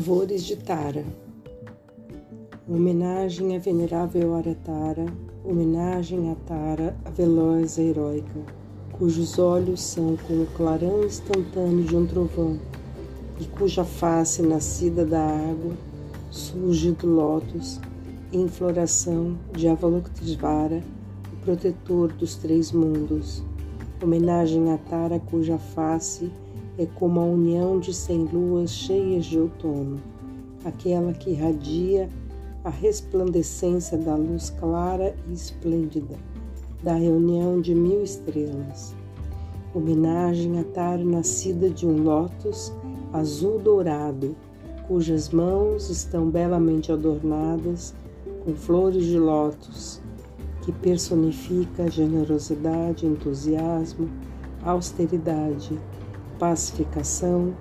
Louvores de Tara. Homenagem à venerável Aratara, homenagem a Tara, a veloz e heróica, cujos olhos são como o clarão instantâneo de um trovão, e cuja face nascida da água surge do lótus, em floração de Avalokitesvara, o protetor dos três mundos. Homenagem a Tara, cuja face é como a união de cem luas cheias de outono, aquela que irradia a resplandecência da luz clara e esplêndida, da reunião de mil estrelas. Homenagem a Tara nascida de um lótus azul dourado, cujas mãos estão belamente adornadas com flores de lótus, que personifica generosidade, entusiasmo, austeridade, pacificação,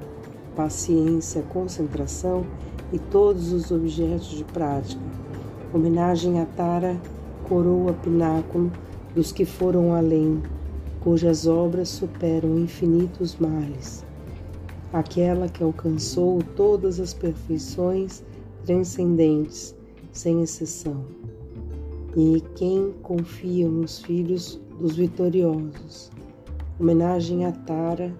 paciência, concentração e todos os objetos de prática. Homenagem a Tara, coroa pináculo dos que foram além, cujas obras superam infinitos males. Aquela que alcançou todas as perfeições transcendentes, sem exceção. E quem confia nos filhos dos vitoriosos. Homenagem a Tara,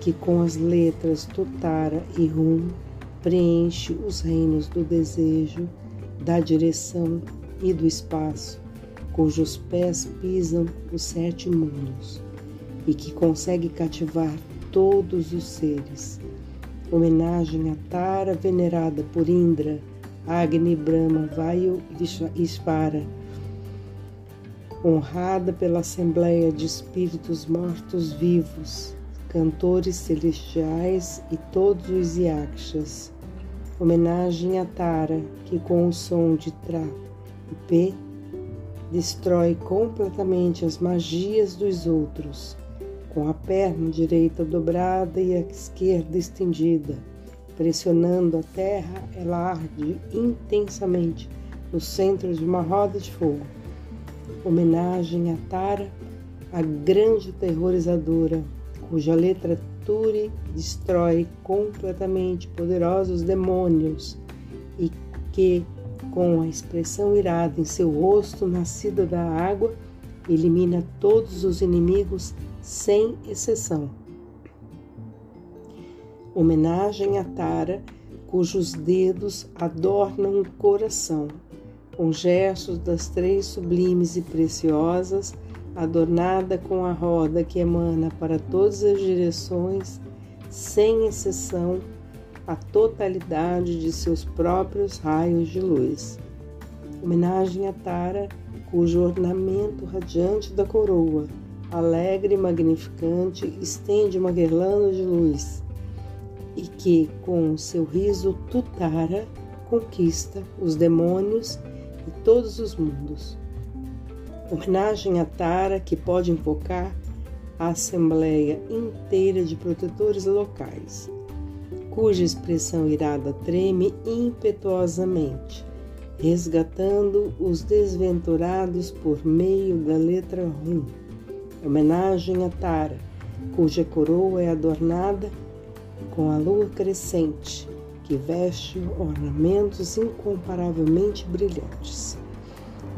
que com as letras Totara e Rum preenche os reinos do desejo, da direção e do espaço, cujos pés pisam os sete mundos e que consegue cativar todos os seres. Homenagem a Tara, venerada por Indra, Agni, Brahma, Vayu e Ishvara, honrada pela Assembleia de Espíritos Mortos-Vivos, cantores celestiais e todos os yakshas. Homenagem a Tara, que com o som de Tra e P destrói completamente as magias dos outros, com a perna direita dobrada e a esquerda estendida. Pressionando a terra, ela arde intensamente no centro de uma roda de fogo. Homenagem a Tara, a grande terrorizadora, cuja letra Turi destrói completamente poderosos demônios e que, com a expressão irada em seu rosto nascida da água, elimina todos os inimigos sem exceção. Homenagem a Tara, cujos dedos adornam o coração, com gestos das três sublimes e preciosas adornada com a roda que emana para todas as direções, sem exceção, a totalidade de seus próprios raios de luz. Homenagem a Tara, cujo ornamento radiante da coroa, alegre e magnificante, estende uma guirlanda de luz, e que, com seu riso tutara, conquista os demônios e todos os mundos homenagem a Tara, que pode invocar a Assembleia inteira de protetores locais, cuja expressão irada treme impetuosamente, resgatando os desventurados por meio da letra Rum. Homenagem a Tara, cuja coroa é adornada com a lua crescente, que veste ornamentos incomparavelmente brilhantes.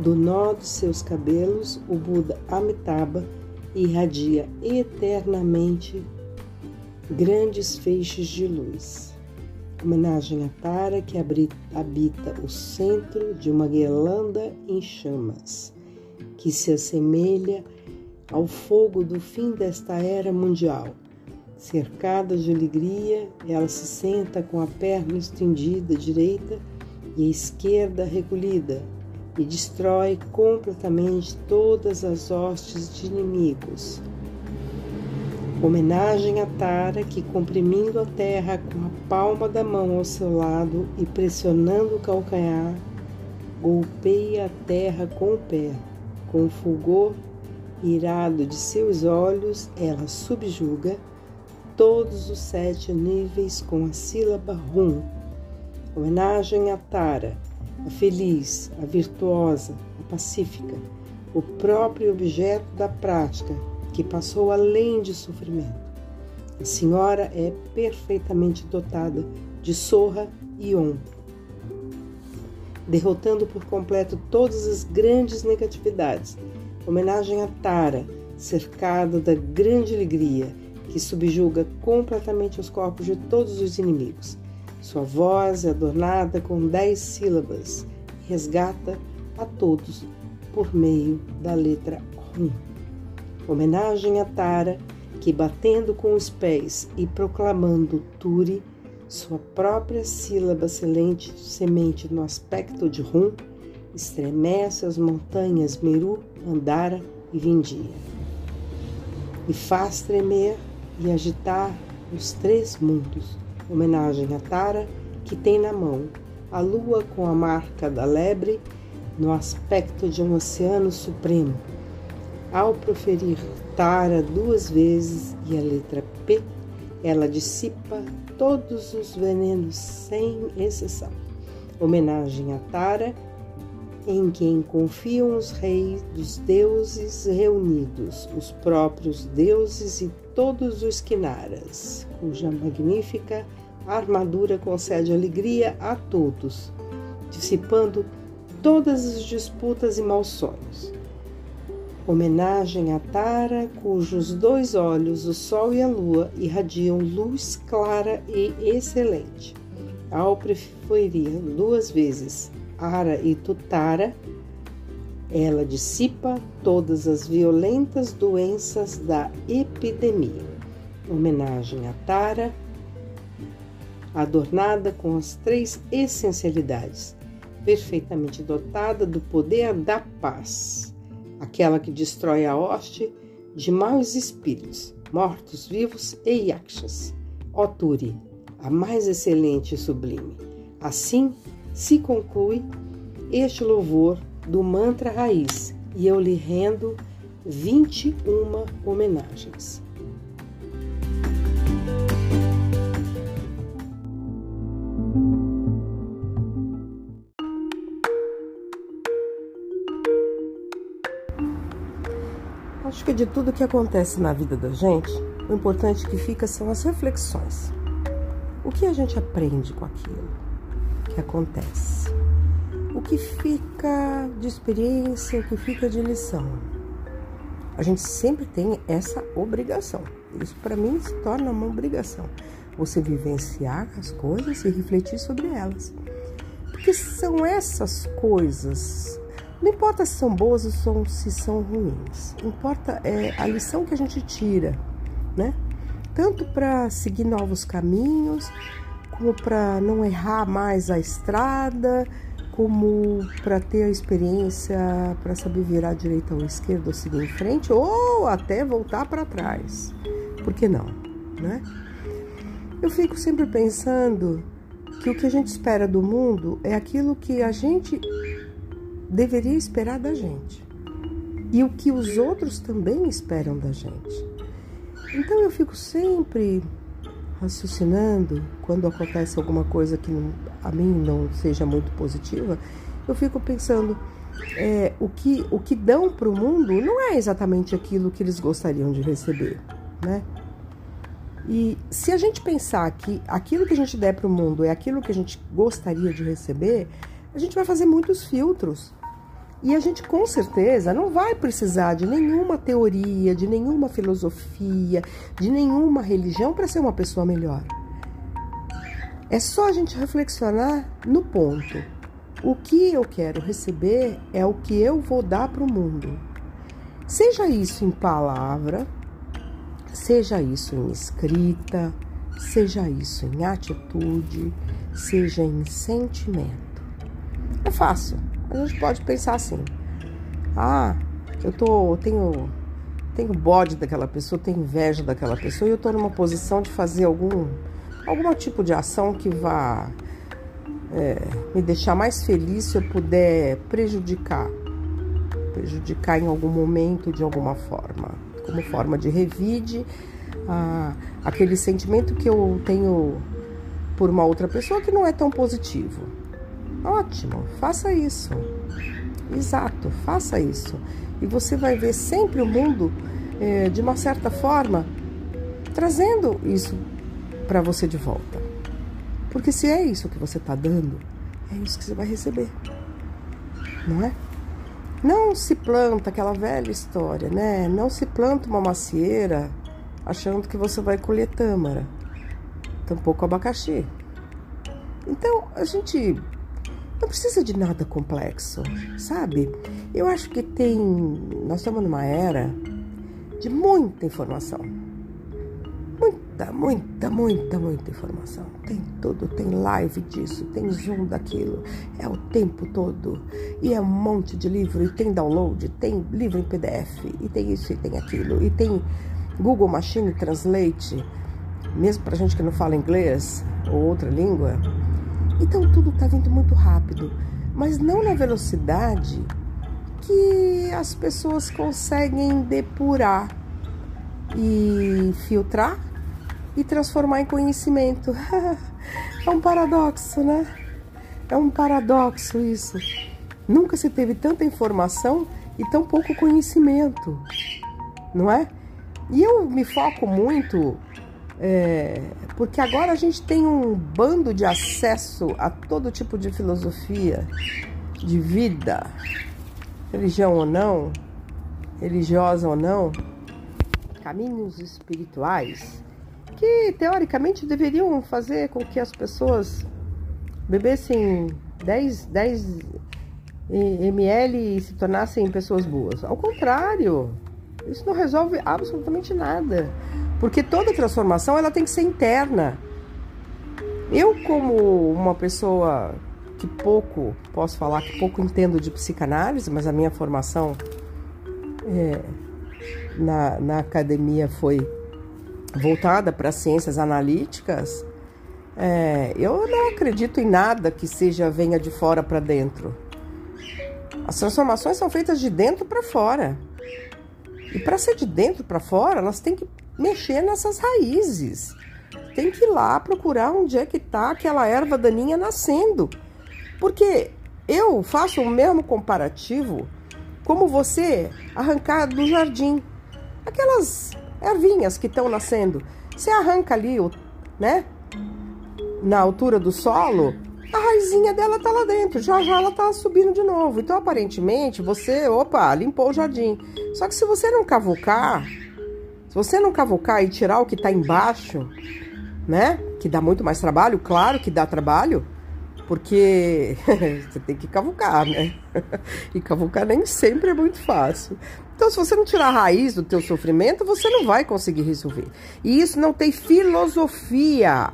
Do nó dos seus cabelos, o Buda Amitabha irradia eternamente grandes feixes de luz. Homenagem a Tara, que habita o centro de uma guirlanda em chamas, que se assemelha ao fogo do fim desta era mundial. Cercada de alegria, ela se senta com a perna estendida direita e a esquerda recolhida, e destrói completamente todas as hostes de inimigos. Homenagem a Tara, que comprimindo a terra com a palma da mão ao seu lado e pressionando o calcanhar, golpeia a terra com o pé. Com o fulgor irado de seus olhos, ela subjuga todos os sete níveis com a sílaba Rum. Homenagem a Tara, a feliz, a virtuosa, a pacífica, o próprio objeto da prática que passou além de sofrimento. A senhora é perfeitamente dotada de sorra e On, derrotando por completo todas as grandes negatividades. Homenagem a Tara, cercada da grande alegria, que subjuga completamente os corpos de todos os inimigos. Sua voz é adornada com dez sílabas resgata a todos por meio da letra Rum. Homenagem a Tara, que batendo com os pés e proclamando Turi, sua própria sílaba excelente semente no aspecto de Rum, estremece as montanhas Meru, Andara e Vindia. E faz tremer e agitar os três mundos. Homenagem a Tara, que tem na mão a lua com a marca da lebre no aspecto de um oceano supremo. Ao proferir Tara duas vezes e a letra P, ela dissipa todos os venenos sem exceção. Homenagem a Tara, em quem confiam os reis dos deuses reunidos, os próprios deuses e todos os quinaras, cuja magnífica armadura concede alegria a todos, dissipando todas as disputas e maus sonhos. Homenagem a Tara, cujos dois olhos, o Sol e a Lua, irradiam luz clara e excelente. Ao preferir duas vezes Ara e Tutara, ela dissipa todas as violentas doenças da epidemia. Homenagem a Tara, adornada com as três essencialidades, perfeitamente dotada do poder da paz, aquela que destrói a hoste de maus espíritos, mortos, vivos e yakshas. Ó Turi, a mais excelente e sublime. Assim, se conclui este louvor do mantra raiz e eu lhe rendo 21 homenagens. De tudo que acontece na vida da gente, o importante que fica são as reflexões. O que a gente aprende com aquilo? que acontece. O que fica de experiência, o que fica de lição. A gente sempre tem essa obrigação. Isso para mim se torna uma obrigação. Você vivenciar as coisas e refletir sobre elas. Porque são essas coisas. Não importa se são boas ou se são ruins. Importa é a lição que a gente tira, né? Tanto para seguir novos caminhos, como para não errar mais a estrada, como para ter a experiência para saber virar direita ou esquerda ou seguir em frente ou até voltar para trás. Por que não, né? Eu fico sempre pensando que o que a gente espera do mundo é aquilo que a gente deveria esperar da gente e o que os outros também esperam da gente. Então eu fico sempre raciocinando, quando acontece alguma coisa que não, a mim não seja muito positiva, eu fico pensando, é, o, que, o que dão para o mundo não é exatamente aquilo que eles gostariam de receber, né? E se a gente pensar que aquilo que a gente der para o mundo é aquilo que a gente gostaria de receber, a gente vai fazer muitos filtros. E a gente com certeza não vai precisar de nenhuma teoria, de nenhuma filosofia, de nenhuma religião para ser uma pessoa melhor. É só a gente reflexionar no ponto. O que eu quero receber é o que eu vou dar para o mundo. Seja isso em palavra, seja isso em escrita, seja isso em atitude, seja em sentimento. É fácil. A gente pode pensar assim: ah, eu tô, tenho, tenho bode daquela pessoa, tenho inveja daquela pessoa e eu estou numa posição de fazer algum, algum tipo de ação que vá é, me deixar mais feliz se eu puder prejudicar, prejudicar em algum momento de alguma forma, como forma de revide ah, aquele sentimento que eu tenho por uma outra pessoa que não é tão positivo. Ótimo, faça isso. Exato, faça isso. E você vai ver sempre o mundo, é, de uma certa forma, trazendo isso para você de volta. Porque se é isso que você está dando, é isso que você vai receber. Não é? Não se planta aquela velha história, né? Não se planta uma macieira achando que você vai colher tâmara, tampouco abacaxi. Então, a gente não precisa de nada complexo, sabe? Eu acho que tem. Nós estamos numa era de muita informação. Muita, muita, muita, muita informação. Tem tudo, tem live disso, tem zoom daquilo. É o tempo todo. E é um monte de livro, e tem download, tem livro em PDF, e tem isso e tem aquilo, e tem Google Machine Translate, mesmo para gente que não fala inglês ou outra língua. Então tudo está vindo muito rápido, mas não na velocidade que as pessoas conseguem depurar e filtrar e transformar em conhecimento. é um paradoxo, né? É um paradoxo isso. Nunca se teve tanta informação e tão pouco conhecimento, não é? E eu me foco muito é, porque agora a gente tem um bando de acesso a todo tipo de filosofia, de vida, religião ou não, religiosa ou não, caminhos espirituais que teoricamente deveriam fazer com que as pessoas bebessem 10, 10 ml e se tornassem pessoas boas. Ao contrário, isso não resolve absolutamente nada, porque toda transformação ela tem que ser interna. Eu como uma pessoa que pouco, posso falar que pouco entendo de psicanálise, mas a minha formação é, na, na academia foi voltada para ciências analíticas, é, eu não acredito em nada que seja venha de fora para dentro. As transformações são feitas de dentro para fora. E para ser de dentro para fora, elas têm que mexer nessas raízes. Tem que ir lá procurar onde é que está aquela erva daninha nascendo. Porque eu faço o mesmo comparativo como você arrancar do jardim aquelas ervinhas que estão nascendo. Você arranca ali, né? Na altura do solo, a raizinha dela tá lá dentro. Já já ela tá subindo de novo. Então, aparentemente, você, opa, limpou o jardim. Só que se você não cavucar, se você não cavucar e tirar o que tá embaixo, né? Que dá muito mais trabalho, claro que dá trabalho, porque você tem que cavucar, né? e cavucar nem sempre é muito fácil. Então, se você não tirar a raiz do teu sofrimento, você não vai conseguir resolver. E isso não tem filosofia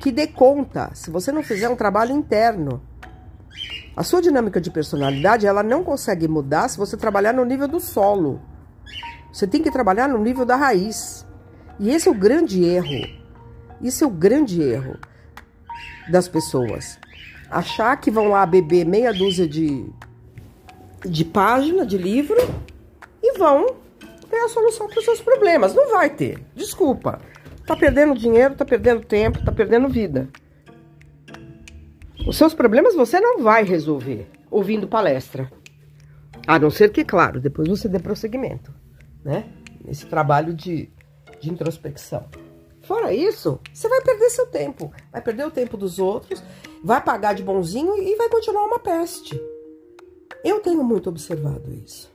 que dê conta, se você não fizer um trabalho interno. A sua dinâmica de personalidade, ela não consegue mudar se você trabalhar no nível do solo. Você tem que trabalhar no nível da raiz. E esse é o grande erro. Isso é o grande erro das pessoas. Achar que vão lá beber meia dúzia de, de página de livro e vão ter a solução para os seus problemas. Não vai ter. Desculpa. Tá perdendo dinheiro, tá perdendo tempo, tá perdendo vida. Os seus problemas você não vai resolver ouvindo palestra. A não ser que, claro, depois você dê prosseguimento, né? Nesse trabalho de, de introspecção. Fora isso, você vai perder seu tempo. Vai perder o tempo dos outros, vai pagar de bonzinho e vai continuar uma peste. Eu tenho muito observado isso.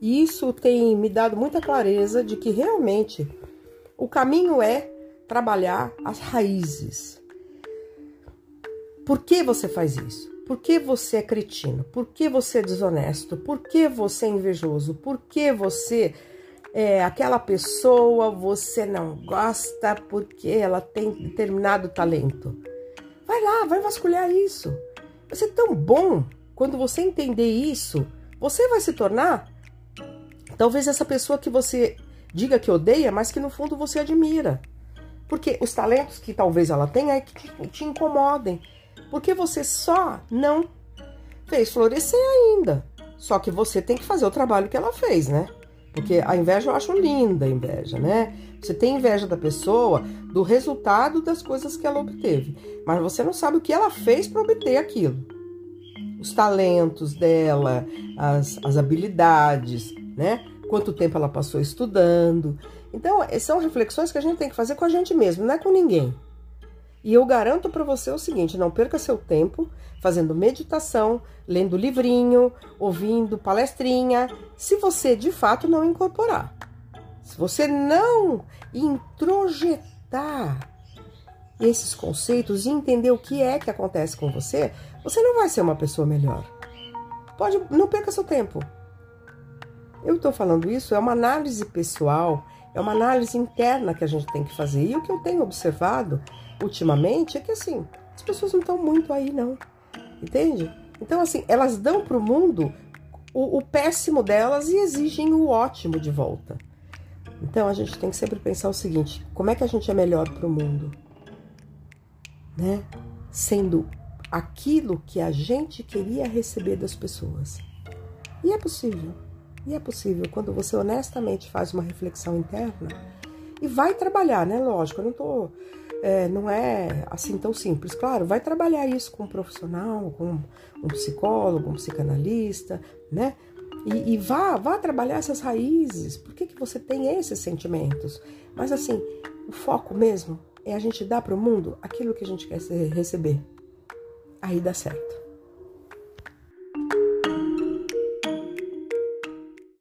E isso tem me dado muita clareza de que realmente o caminho é trabalhar as raízes. Por que você faz isso? Por que você é cretino? Por que você é desonesto? Por que você é invejoso? Por que você é, aquela pessoa você não gosta porque ela tem determinado talento. Vai lá, vai vasculhar isso. Vai ser tão bom quando você entender isso. Você vai se tornar talvez essa pessoa que você diga que odeia, mas que no fundo você admira. Porque os talentos que talvez ela tenha é que te, te incomodem. Porque você só não fez florescer ainda. Só que você tem que fazer o trabalho que ela fez, né? Porque a inveja eu acho linda, a inveja, né? Você tem inveja da pessoa, do resultado das coisas que ela obteve, mas você não sabe o que ela fez para obter aquilo. Os talentos dela, as, as habilidades, né? Quanto tempo ela passou estudando. Então, são reflexões que a gente tem que fazer com a gente mesmo, não é com ninguém. E eu garanto para você o seguinte: não perca seu tempo fazendo meditação, lendo livrinho, ouvindo palestrinha, se você de fato não incorporar. Se você não introjetar esses conceitos e entender o que é que acontece com você, você não vai ser uma pessoa melhor. Pode, não perca seu tempo. Eu estou falando isso, é uma análise pessoal, é uma análise interna que a gente tem que fazer. E o que eu tenho observado ultimamente é que assim, as pessoas não estão muito aí, não. Entende? Então, assim, elas dão para o mundo o péssimo delas e exigem o ótimo de volta. Então a gente tem que sempre pensar o seguinte: como é que a gente é melhor para o mundo? Né? Sendo aquilo que a gente queria receber das pessoas. E é possível. E é possível quando você honestamente faz uma reflexão interna e vai trabalhar, né? Lógico, eu não tô. É, não é assim tão simples. Claro, vai trabalhar isso com um profissional, com um psicólogo, um psicanalista, né? E, e, vá, vá trabalhar essas raízes. Por que, que você tem esses sentimentos? Mas assim, o foco mesmo é a gente dar para o mundo aquilo que a gente quer receber. Aí dá certo.